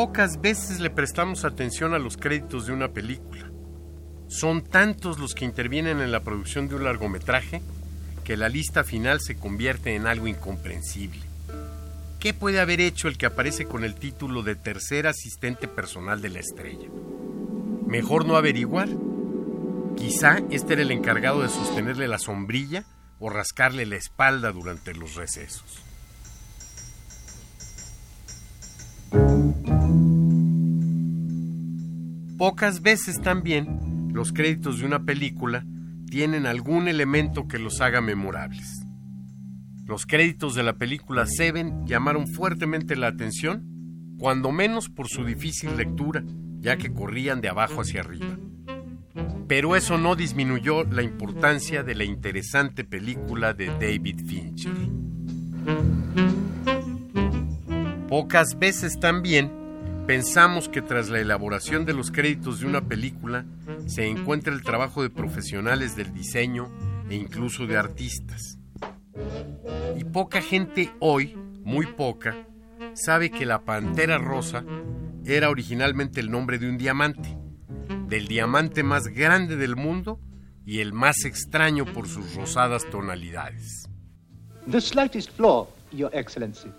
Pocas veces le prestamos atención a los créditos de una película. Son tantos los que intervienen en la producción de un largometraje que la lista final se convierte en algo incomprensible. ¿Qué puede haber hecho el que aparece con el título de tercer asistente personal de la estrella? Mejor no averiguar. Quizá este era el encargado de sostenerle la sombrilla o rascarle la espalda durante los recesos. Pocas veces también los créditos de una película tienen algún elemento que los haga memorables. Los créditos de la película Seven llamaron fuertemente la atención, cuando menos por su difícil lectura, ya que corrían de abajo hacia arriba. Pero eso no disminuyó la importancia de la interesante película de David Fincher. Pocas veces también Pensamos que tras la elaboración de los créditos de una película se encuentra el trabajo de profesionales del diseño e incluso de artistas. Y poca gente hoy, muy poca, sabe que la Pantera Rosa era originalmente el nombre de un diamante, del diamante más grande del mundo y el más extraño por sus rosadas tonalidades. The slightest flaw, Your Excellency.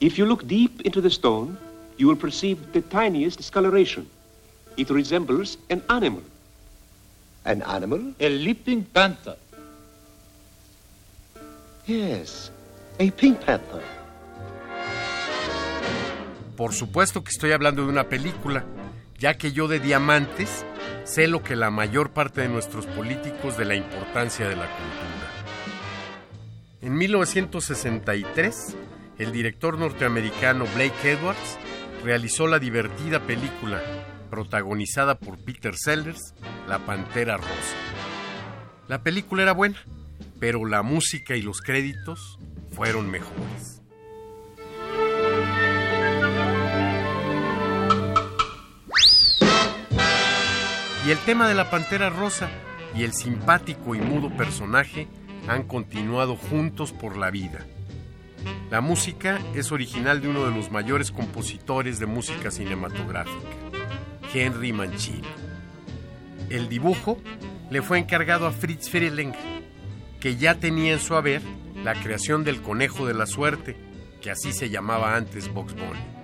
If you look deep into the stone, you will perceive the tiniest discoloration. It resembles an animal. An animal? A leaping panther. Yes, a pink panther. Por supuesto que estoy hablando de una película, ya que yo de diamantes sé lo que la mayor parte de nuestros políticos de la importancia de la cultura. En 1963, el director norteamericano Blake Edwards realizó la divertida película protagonizada por Peter Sellers, La Pantera Rosa. La película era buena, pero la música y los créditos fueron mejores. Y el tema de la Pantera Rosa y el simpático y mudo personaje han continuado juntos por la vida la música es original de uno de los mayores compositores de música cinematográfica, Henry Mancini. El dibujo le fue encargado a Fritz Freleng, que ya tenía en su haber la creación del conejo de la suerte, que así se llamaba antes Box Bunny.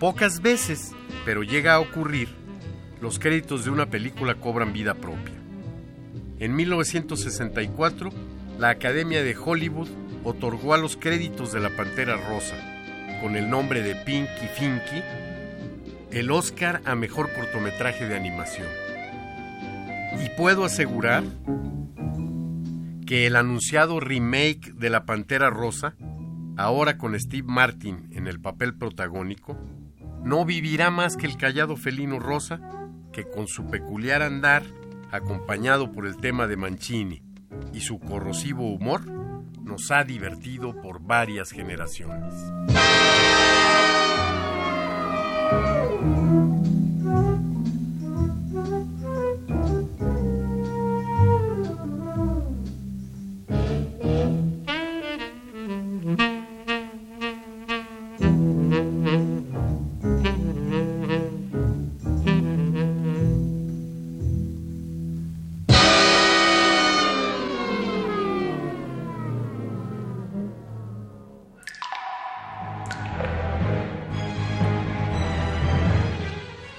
Pocas veces, pero llega a ocurrir, los créditos de una película cobran vida propia. En 1964, la Academia de Hollywood otorgó a los créditos de La Pantera Rosa, con el nombre de Pinky Finky, el Oscar a Mejor Cortometraje de Animación. Y puedo asegurar que el anunciado remake de La Pantera Rosa, ahora con Steve Martin en el papel protagónico, no vivirá más que el callado felino rosa que con su peculiar andar, acompañado por el tema de Mancini y su corrosivo humor, nos ha divertido por varias generaciones.